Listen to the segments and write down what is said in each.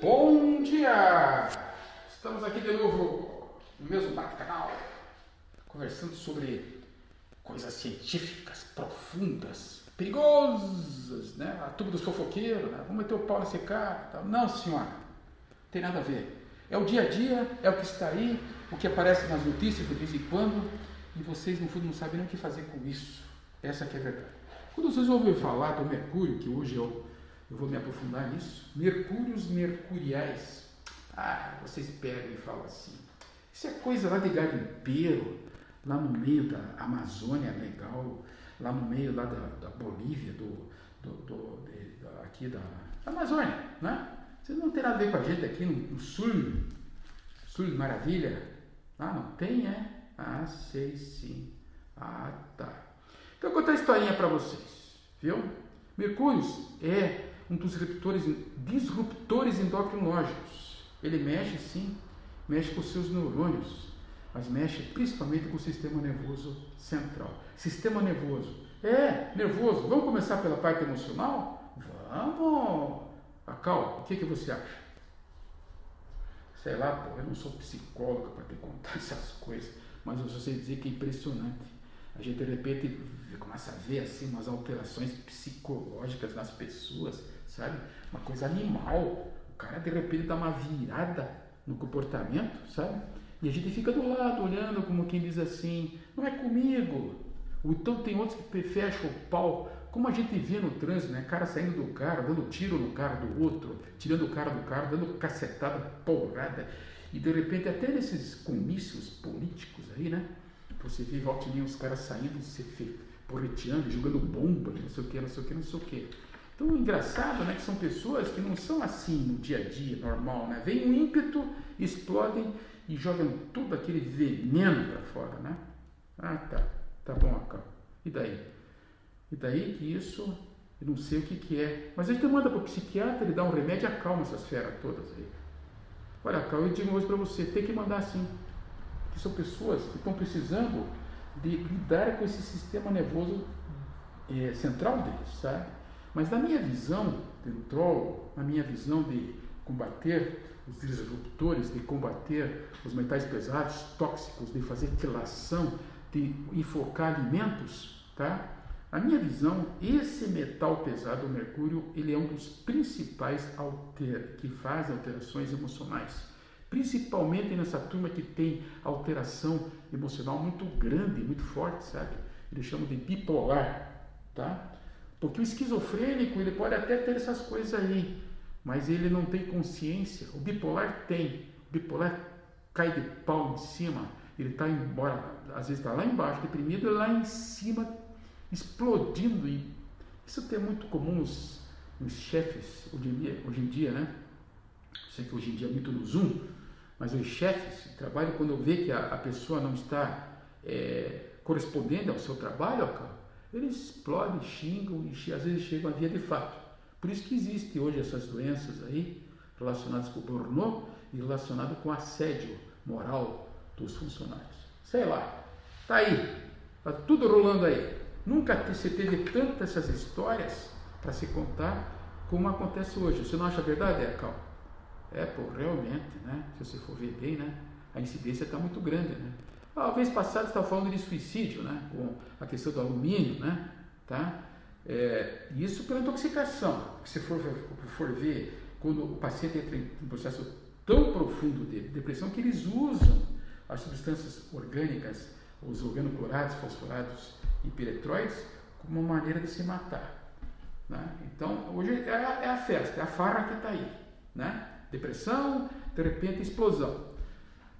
Bom dia! Estamos aqui de novo no mesmo bate-canal, conversando sobre coisas científicas profundas, perigosas, né? A tubo dos fofoqueiros, né? Vamos meter o pau nesse cara. Tal. Não, senhora, não tem nada a ver. É o dia a dia, é o que está aí, o que aparece nas notícias de vez em quando, e vocês, no fundo, não sabem nem o que fazer com isso. Essa que é a verdade. Quando vocês ouvem falar do Mercúrio, que hoje eu, eu vou me aprofundar nisso, Mercúrios mercuriais. Ah, vocês pegam e falam assim. Isso é coisa lá de garimpeiro, lá no meio da Amazônia legal, lá no meio lá da, da Bolívia, do, do, do de, da, aqui da, Amazônia, né? Vocês não tem nada a ver com a gente aqui no, no sul, sul maravilha. Ah, não tem, é? Ah, sei sim. Ah, tá. Então, vou contar a historinha para vocês, viu? Mercúrio é um dos disruptores, disruptores endocrinológicos. Ele mexe, sim, mexe com os seus neurônios, mas mexe principalmente com o sistema nervoso central. Sistema nervoso. É, nervoso. Vamos começar pela parte emocional? Vamos! Acalma, o que, que você acha? Sei lá, pô, eu não sou psicóloga para te contar essas coisas, mas eu só sei dizer que é impressionante a gente de repente começa a ver assim umas alterações psicológicas nas pessoas, sabe? Uma coisa animal. O cara de repente dá uma virada no comportamento, sabe? E a gente fica do lado olhando como quem diz assim, não é comigo. Ou então tem outros que fecham o pau, como a gente vê no trânsito, né? Cara saindo do carro, dando tiro no carro do outro, tirando o cara do carro, dando cacetada, porrada. E de repente até nesses comícios políticos aí, né? Você vê volta os caras saindo, se porreteando, jogando bomba, não sei o que, não sei o que, não sei o que. Então, engraçado, né, que são pessoas que não são assim no dia a dia, normal, né? Vem um ímpeto, explodem e jogam tudo aquele veneno para fora, né? Ah, tá, tá bom, acalma. E daí? E daí que isso, eu não sei o que que é. Mas a gente manda para o psiquiatra, ele dá um remédio e acalma essas feras todas aí. Olha, calma, eu digo hoje para você, tem que mandar assim que são pessoas que estão precisando de lidar com esse sistema nervoso é, central deles, sabe? Mas na minha visão de nutrólogo, na minha visão de combater os disruptores, de combater os metais pesados, tóxicos, de fazer quelação, de enfocar alimentos, tá? Na minha visão, esse metal pesado, o mercúrio, ele é um dos principais alter, que faz alterações emocionais Principalmente nessa turma que tem alteração emocional muito grande, muito forte, sabe? Eles chamam de bipolar, tá? Porque o esquizofrênico, ele pode até ter essas coisas aí, mas ele não tem consciência. O bipolar tem. O bipolar cai de pau em cima, ele está embora, às vezes está lá embaixo, deprimido, e lá em cima, explodindo. E isso é muito comum nos, nos chefes hoje em dia, hoje em dia né? Sei que hoje em dia é muito no Zoom, mas os chefes trabalham, quando vê que a, a pessoa não está é, correspondendo ao seu trabalho, eles explodem, xingam e às vezes chegam a via de fato. Por isso que existem hoje essas doenças aí relacionadas com o pornô e relacionadas com assédio moral dos funcionários. Sei lá, tá aí, tá tudo rolando aí. Nunca se teve tantas essas histórias para se contar como acontece hoje. Você não acha verdade, Cal? É, pô, realmente, né? Se você for ver bem, né? A incidência está muito grande, né? A vez passada estava falando de suicídio, né? Com a questão do alumínio, né? Tá? É, isso pela intoxicação. Se for, for ver, quando o paciente entra em um processo tão profundo de depressão que eles usam as substâncias orgânicas, os organoclorados, fosforados e piretroides, como uma maneira de se matar. Né? Então, hoje é a, é a festa, é a farra que está aí. Né? Depressão, de repente explosão.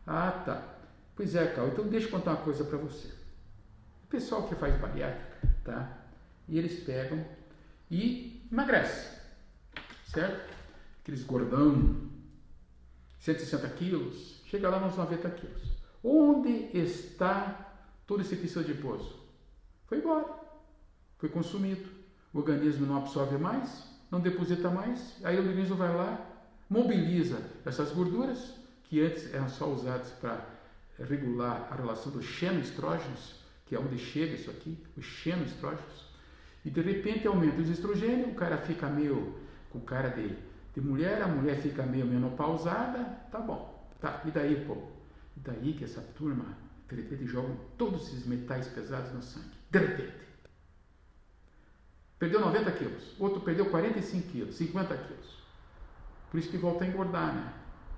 Ah, tá. Pois é, Cal, então deixa eu contar uma coisa para você. O pessoal que faz bariátrica, tá? E eles pegam e emagrece, certo? Aqueles gordão, 160 quilos, chega lá nos 90 quilos. Onde está todo esse tecido adiposo? Foi embora, foi consumido. O organismo não absorve mais, não deposita mais, aí o organismo vai lá mobiliza essas gorduras que antes eram só usadas para regular a relação dos xenoestrógenos, que é onde chega isso aqui, os xenoestrógenos, e de repente aumenta os estrogênios, o cara fica meio com cara de, de mulher, a mulher fica meio menopausada, tá bom. Tá, e daí, pô? E daí que essa turma, de repente, todos esses metais pesados no sangue. De repente. Perdeu 90 quilos, outro perdeu 45 quilos, 50 quilos. Por isso que volta a engordar, né?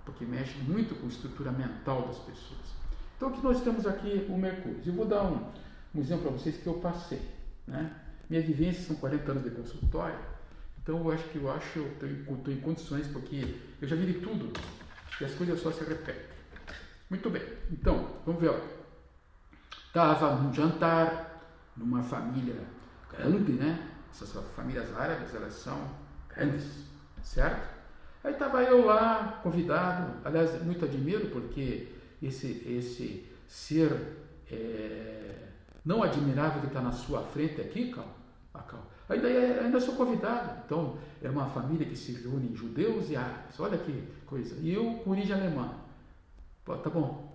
Porque mexe muito com a estrutura mental das pessoas. Então, aqui nós temos aqui o Mercúrio. Eu vou dar um, um exemplo para vocês que eu passei, né? Minha vivência são 40 anos de consultório, então eu acho que eu acho eu estou em condições porque eu já vivi tudo e as coisas só se repetem. Muito bem, então vamos ver. Estava num jantar numa família grande, né? Essas famílias árabes elas são grandes, certo? Aí estava eu lá, convidado, aliás, muito admiro porque esse, esse ser é, não admirável que está na sua frente aqui, Cal, Ainda, é, ainda sou convidado. Então, é uma família que se reúne judeus e árabes. Olha que coisa. E eu com origem alemã. Pô, tá bom.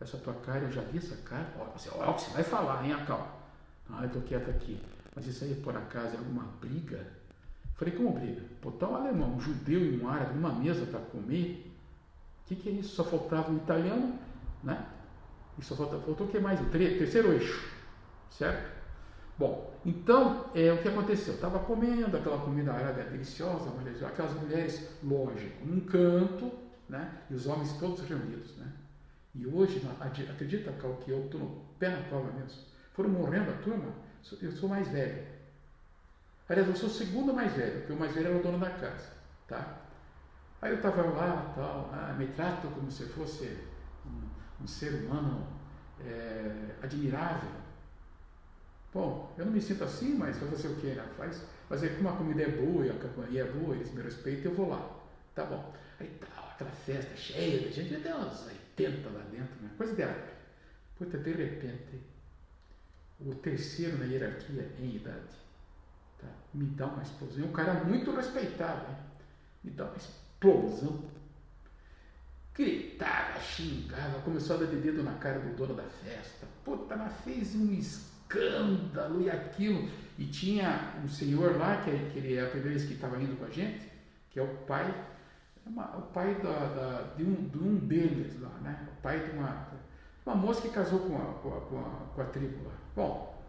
Essa tua cara, eu já vi essa cara. Olha, você, olha, você vai falar, hein, Acal? Ah, eu tô quieto aqui. Mas isso aí, por acaso, é alguma briga? Falei, como briga? Botar um alemão, um judeu e um árabe numa mesa para comer? O que, que é isso? Só faltava um italiano, né? E só faltou, faltou o que mais? O terceiro eixo, certo? Bom, então, é, o que aconteceu? Estava comendo aquela comida árabe deliciosa, aquelas mulheres, lógico, num canto, né? E os homens todos reunidos, né? E hoje, acredita, Cal, que eu estou no pé na cova mesmo. Foram morrendo a turma, eu sou mais velho. Aliás, eu sou o segundo mais velho, porque o mais velho era o dono da casa, tá? Aí eu estava lá, tal, ah, me trato como se fosse um, ser humano é, admirável, Bom, eu não me sinto assim, mas vai fazer o que? Né? Faz, fazer como a comida é boa e a companhia é boa, eles me respeitam, eu vou lá. Tá bom. Aí tá, aquela festa cheia de gente, até uns 80 lá dentro, né? coisa de árabe. Puta, de repente, o terceiro na hierarquia em idade tá? me dá uma explosão. Um cara muito respeitado, hein? me dá uma explosão. Gritava, xingava, começou a dar de dedo na cara do dono da festa. Puta, mas fez um escândalo e aquilo. E tinha um senhor lá, que, que ele é a primeira vez que estava indo com a gente, que é o pai, é uma, o pai da, da, de, um, de um deles lá, né? O pai de uma, uma moça que casou com a, com a, com a, com a tribo lá. Bom,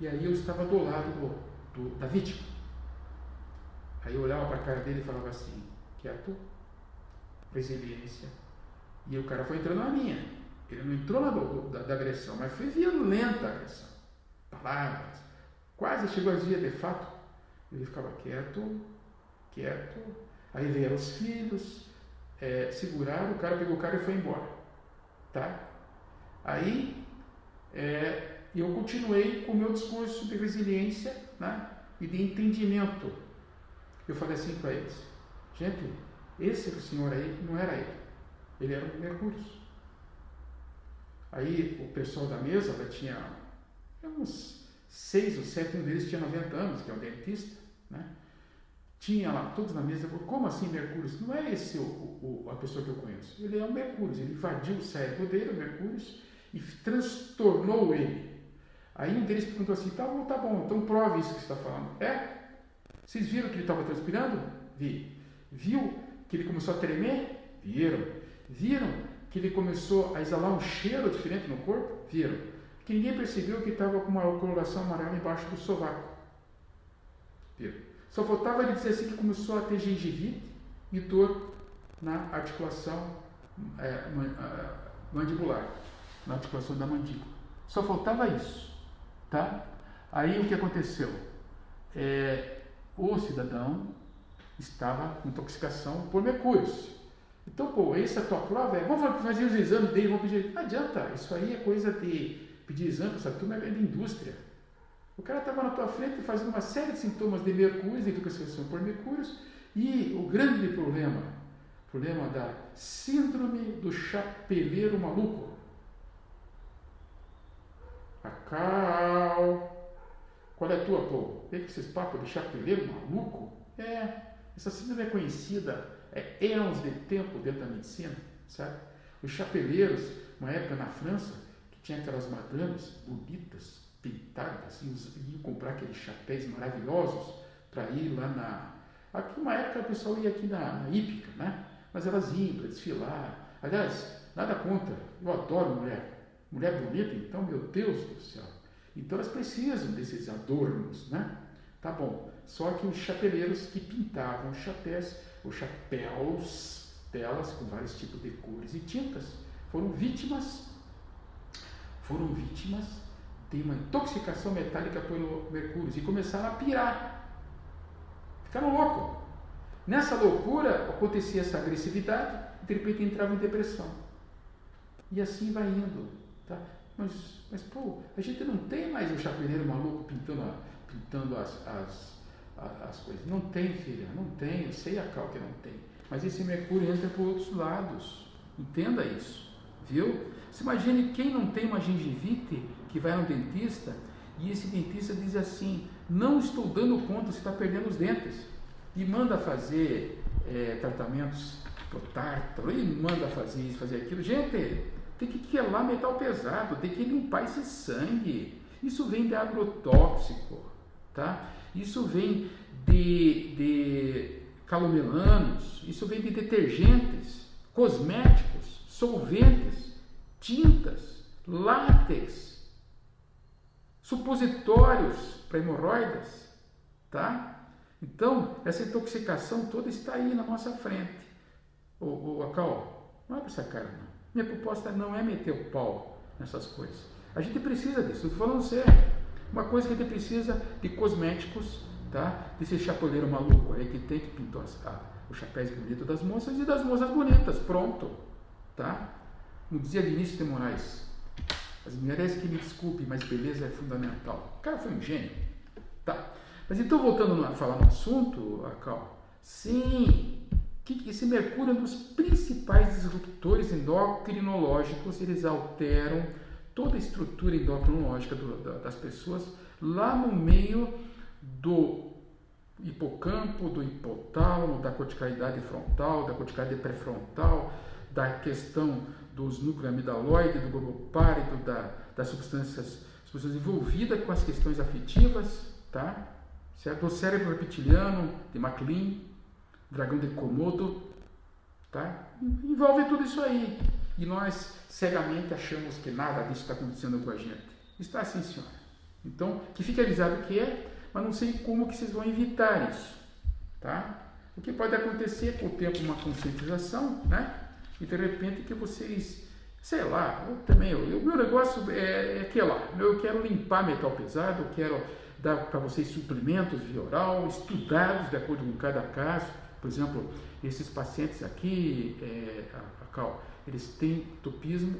e aí eu estava do lado do, do da vítima. Aí eu olhava para a cara dele e falava assim, quieto, resiliência. E o cara foi entrando na minha. Ele não entrou na do, da, da agressão, mas foi violenta a agressão palavras, quase chegou a dias de fato. Ele ficava quieto, quieto. Aí vieram os filhos, é, seguraram, o cara pegou o cara e foi embora. Tá? Aí é, eu continuei com o meu discurso de resiliência né, e de entendimento. Eu falei assim para eles: gente, esse senhor aí não era ele, ele era o Mercúrio. Aí o pessoal da mesa tinha uns seis ou sete, um deles tinha 90 anos, que é um dentista, né? Tinha lá, todos na mesa, como assim Mercúrio? Não é esse o, o, a pessoa que eu conheço. Ele é o Mercúrio, ele invadiu o cérebro dele, o Mercúrio, e transtornou ele. Aí um deles perguntou assim, tá bom, tá bom, então prove isso que você está falando. É? Vocês viram que ele estava transpirando? Vi. Viu que ele começou a tremer? Viram. Viram que ele começou a exalar um cheiro diferente no corpo? Viram que ninguém percebeu que estava com uma coloração amarela embaixo do sovaco. Só faltava ele dizer assim que começou a ter gengivite e dor na articulação é, mandibular, na articulação da mandíbula. Só faltava isso, tá? Aí o que aconteceu? É, o cidadão estava intoxicação por mercúrios. Então, pô, essa é a tua prova é, vamos fazer os exames dele, vamos pedir. Não adianta, isso aí é coisa de pedir exame, essa turma é da indústria. O cara estava na tua frente fazendo uma série de sintomas de mercúrio, de intoxicação por mercúrios, e o grande problema, problema da síndrome do chapeleiro maluco. Acau. Qual é a tua, pô? Tem que esses papos de chapeleiro maluco? É, essa síndrome é conhecida, é anos de tempo dentro da medicina, sabe? Os chapeleiros, uma época na França, tinha aquelas madames bonitas, pintadas, e iam comprar aqueles chapéus maravilhosos para ir lá na, Aqui, uma época, o pessoal ia aqui na, na hípica, né? Mas elas iam para desfilar. Aliás, nada contra, eu adoro mulher. Mulher bonita, então, meu Deus do céu. Então, elas precisam desses adornos, né? Tá bom. Só que os chapeleiros que pintavam os chapéus, os chapéus, telas com vários tipos de cores e tintas, foram vítimas, foram vítimas de uma intoxicação metálica pelo mercúrio e começaram a pirar. Ficaram loucos. Nessa loucura acontecia essa agressividade de repente entrava em depressão. E assim vai indo. Tá? Mas, mas, pô, a gente não tem mais o chapeleiro maluco pintando, pintando as, as, as coisas. Não tem, filha, não tem. Eu sei a cal que não tem. Mas esse mercúrio entra por outros lados. Entenda isso. Viu? Você imagine quem não tem uma gengivite que vai no dentista e esse dentista diz assim: Não estou dando conta, você está perdendo os dentes. E manda fazer é, tratamentos pro tártaro, e manda fazer isso, fazer aquilo. Gente, tem que quelar metal pesado, tem que limpar esse sangue. Isso vem de agrotóxico, tá? Isso vem de, de calomelanos, isso vem de detergentes, cosméticos, solventes, tintas, látex, supositórios para hemorroidas, tá? Então, essa intoxicação toda está aí na nossa frente. Ô, ô não abre essa cara não. Minha proposta não é meter o pau nessas coisas. A gente precisa disso, estou falando sério. Uma coisa que a gente precisa de cosméticos, tá? Desse chapoleiro maluco aí que tem que pintar os chapéus bonitos das moças e das moças bonitas. Pronto, tá? Como dizia Vinícius de Moraes, as mulheres que me desculpem, mas beleza é fundamental. O cara foi um gênio. Tá. Mas então, voltando a falar no assunto, Acal, sim, que esse mercúrio é um dos principais disruptores endocrinológicos, eles alteram toda a estrutura endocrinológica do, das pessoas lá no meio do hipocampo, do hipotálamo, da corticalidade frontal, da corticalidade pré-frontal, da questão dos núcleos amidaloide, do globo pálido, da, das substâncias, substâncias envolvidas com as questões afetivas, tá? certo? do cérebro reptiliano, de MacLean, dragão de Komodo, tá? envolve tudo isso aí. E nós cegamente achamos que nada disso está acontecendo com a gente. Está assim, senhora. Então, que fique avisado que é, mas não sei como que vocês vão evitar isso. Tá? O que pode acontecer com o tempo uma conscientização, né? E de repente que vocês, sei lá, eu também, o meu negócio é, é que lá, eu quero limpar metal pesado, eu quero dar para vocês suplementos via oral, estudados de acordo com cada caso. Por exemplo, esses pacientes aqui, é, a, a Cal, eles têm topismo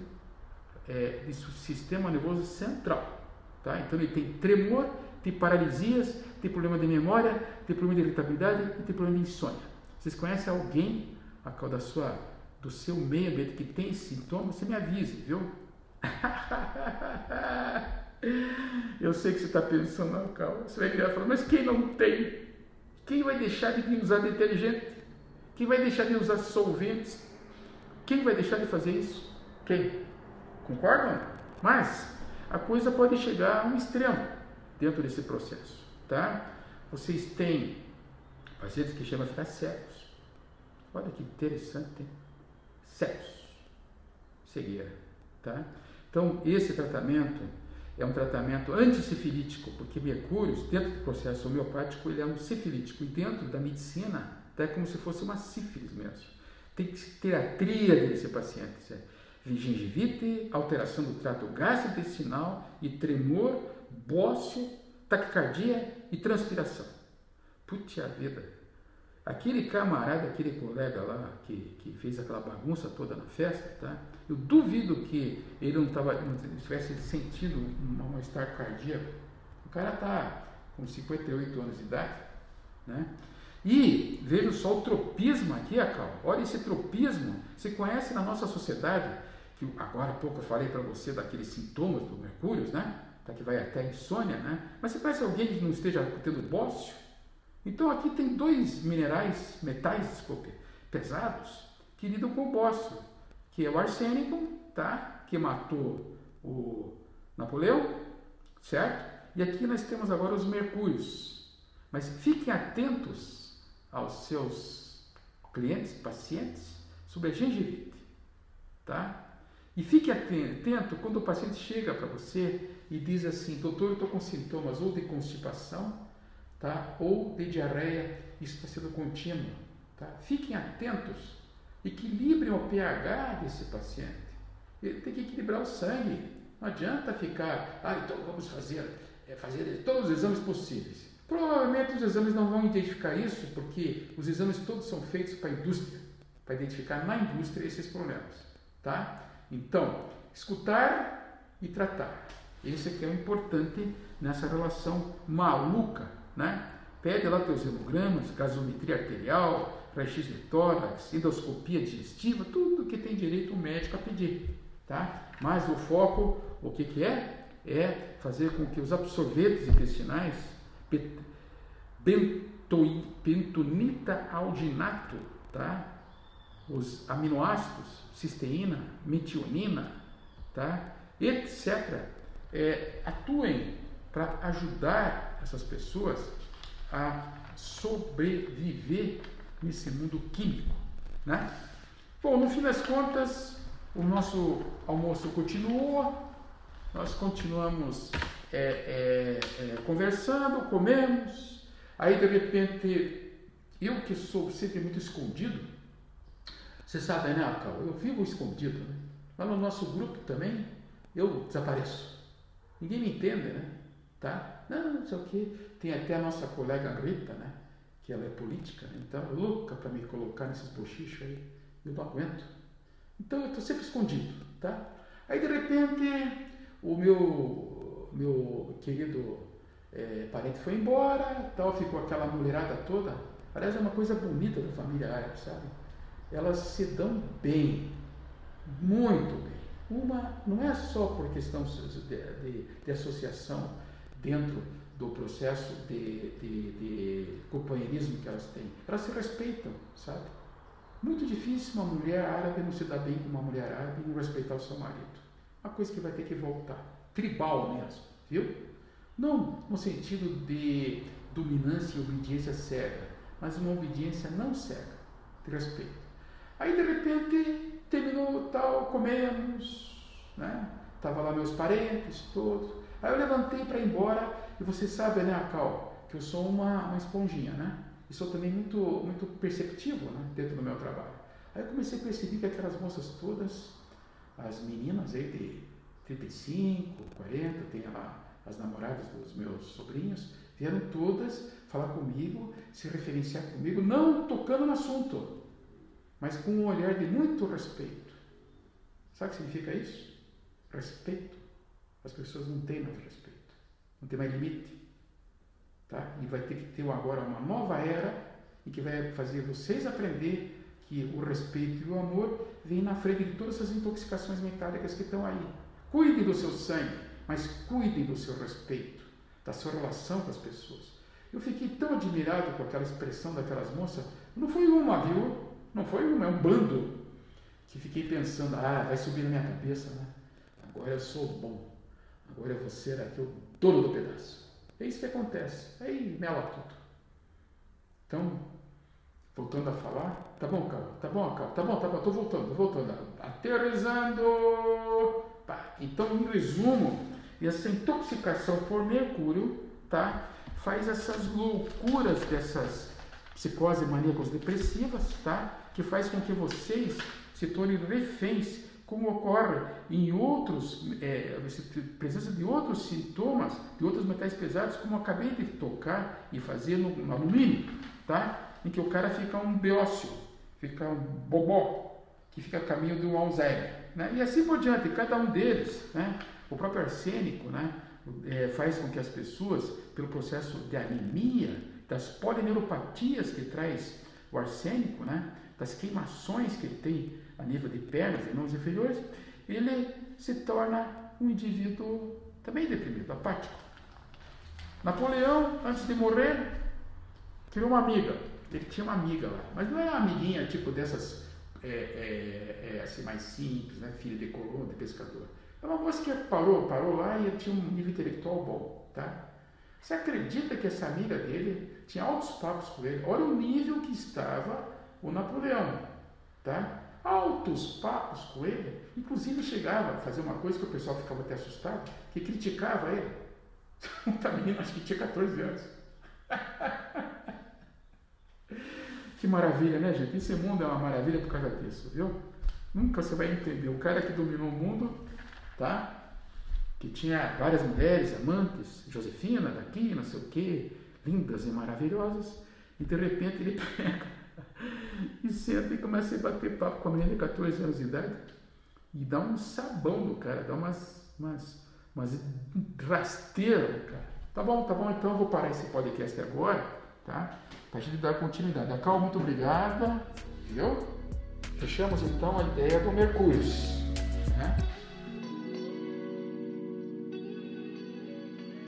é, de sistema nervoso central. Tá? Então ele tem tremor, tem paralisias, tem problema de memória, tem problema de irritabilidade e tem problema de insônia. Vocês conhecem alguém, a Cal, da sua do seu meio ambiente que tem sintomas, você me avise, viu? Eu sei que você está pensando, calma. Você vai virar e falar, mas quem não tem? Quem vai deixar de usar detergente? Quem vai deixar de usar solventes? Quem vai deixar de fazer isso? Quem? Concordam? Mas a coisa pode chegar a um extremo dentro desse processo, tá? Vocês têm pacientes que chamam de ficar cegos. Olha que interessante, cegos, cegueira. Tá? Então, esse tratamento é um tratamento anticifilítico, porque Mercúrio, dentro do processo homeopático, ele é um sifilítico, e dentro da medicina, é como se fosse uma sífilis mesmo. Tem que ter a tríade desse paciente, certo? gengivite, alteração do trato gastrointestinal e tremor, bócio, taquicardia e transpiração. Putz a vida! Aquele camarada, aquele colega lá que, que fez aquela bagunça toda na festa, tá? Eu duvido que ele não, tava, não tivesse sentido um mal-estar cardíaco. O cara tá com 58 anos de idade, né? E veja só o tropismo aqui, Acal. Olha esse tropismo. Você conhece na nossa sociedade, que agora há pouco eu falei para você daqueles sintomas do mercúrio, né? Tá, que vai até a insônia, né? Mas você conhece alguém que não esteja tendo bócio? Então aqui tem dois minerais, metais, desculpe, pesados, que lidam com o bócio, que é o arsênico, tá? que matou o Napoleão, certo? E aqui nós temos agora os mercúrios. Mas fiquem atentos aos seus clientes, pacientes, sobre a gengivite, tá? E fique atento quando o paciente chega para você e diz assim, doutor, eu estou com sintomas ou de constipação, tá? Ou de diarreia, isso está sendo contínuo, tá? Fiquem atentos, equilibrem o pH desse paciente. Ele tem que equilibrar o sangue. Não adianta ficar, ah, então vamos fazer, é, fazer todos os exames possíveis. Provavelmente os exames não vão identificar isso, porque os exames todos são feitos para a indústria, para identificar na indústria esses problemas, tá? Então, escutar e tratar. Esse aqui é o importante nessa relação maluca, né? Pede lá teus hemogramas, gasometria arterial, raio-x de tórax, endoscopia digestiva, tudo que tem direito o médico a pedir, tá? Mas o foco, o que que é? É fazer com que os absorventes intestinais bentonita aldinato, tá? Os aminoácidos, cisteína, metionina, tá? etc., é, atuem para ajudar essas pessoas a sobreviver nesse mundo químico, né? Bom, no fim das contas, o nosso almoço continuou, nós continuamos é, é, é, conversando, comemos, aí de repente, eu que sou sempre muito escondido, você sabe, né, Cal? Eu vivo escondido, né? Lá no nosso grupo também, eu desapareço. Ninguém me entende, né? Tá? Não, não sei o quê. Tem até a nossa colega Rita, né? Que ela é política, né? então louca para me colocar nesses bochichos aí. Eu não aguento. Então eu estou sempre escondido, tá? Aí de repente o meu, meu querido é, parente foi embora, tal, ficou aquela mulherada toda. Aliás, é uma coisa bonita da família árabe, sabe? Elas se dão bem, muito bem. Uma não é só por questão de, de, de associação dentro do processo de, de, de, companheirismo que elas têm. Elas se respeitam, sabe? Muito difícil uma mulher árabe não se dar bem com uma mulher árabe e não respeitar o seu marido. Uma coisa que vai ter que voltar. Tribal mesmo, viu? Não no sentido de dominância e obediência cega, mas uma obediência não cega, de respeito. Aí de repente terminou tal, comemos, né? Tava lá meus parentes todos. Aí eu levantei para ir embora e você sabe, né, Acal, que eu sou uma, uma esponjinha, né? E sou também muito, muito perceptivo né, dentro do meu trabalho. Aí eu comecei a perceber que aquelas moças todas, as meninas aí de 35, 40, tem lá as namoradas dos meus sobrinhos, vieram todas falar comigo, se referenciar comigo, não tocando no assunto, mas com um olhar de muito respeito. Sabe o que significa isso? Respeito. As pessoas não têm mais respeito, não tem mais limite. Tá? E vai ter que ter agora uma nova era em que vai fazer vocês aprender que o respeito e o amor vêm na frente de todas essas intoxicações metálicas que estão aí. Cuidem do seu sangue, mas cuidem do seu respeito, da sua relação com as pessoas. Eu fiquei tão admirado com aquela expressão daquelas moças. Não foi uma, viu? Não foi uma, é um bando. Que fiquei pensando, ah, vai subir na minha cabeça, né? Agora eu sou bom. Agora eu vou ser aqui o dono do pedaço. É isso que acontece. Aí mela tudo. Então, voltando a falar, tá bom, Carl? Tá bom, Carl? Tá bom, tá bom, tô voltando, tô voltando. Aterrizando! Então, em resumo, essa intoxicação por mercúrio, tá? Faz essas loucuras dessas psicose maníacos depressivas, tá? Que faz com que vocês se tornem reféns, como ocorre em outros, é, presença de outros sintomas, de outros metais pesados, como acabei de tocar e fazer no, no alumínio, tá? Em que o cara fica um beócio, fica um bobó, que fica a caminho um Alzheimer, né? E assim por diante, cada um deles, né? O próprio arsênico, né? É, faz com que as pessoas, pelo processo de anemia, das polineuropatias que traz o arsênico, né? das queimações que ele tem a nível de pernas e mãos inferiores, ele se torna um indivíduo também deprimido, apático. Napoleão, antes de morrer, criou uma amiga. Ele tinha uma amiga lá, mas não era uma amiguinha tipo dessas é, é, é, assim, mais simples, né? filha de colono, de pescador. É uma moça que parou, parou lá e tinha um nível intelectual bom. Tá? Você acredita que essa amiga dele tinha altos papos com ele. Olha o nível que estava o Napoleão, tá? Altos papos com ele. Inclusive chegava a fazer uma coisa que o pessoal ficava até assustado, que criticava ele. Um menino, acho que tinha 14 anos. que maravilha, né, gente? Esse mundo é uma maravilha por causa disso, viu? Nunca você vai entender. O cara que dominou o mundo, tá? Que tinha várias mulheres, amantes, Josefina daqui, não sei o quê, lindas e maravilhosas, e de repente ele pega e senta e começa a bater papo com a menina de 14 anos de idade e dá um sabão no cara, dá umas, umas, umas rasteiras, cara. Tá bom, tá bom, então eu vou parar esse podcast agora, Tá? Para a gente dar continuidade. A Cal, muito obrigada. Entendeu? Fechamos então a ideia do Mercúrio. Né?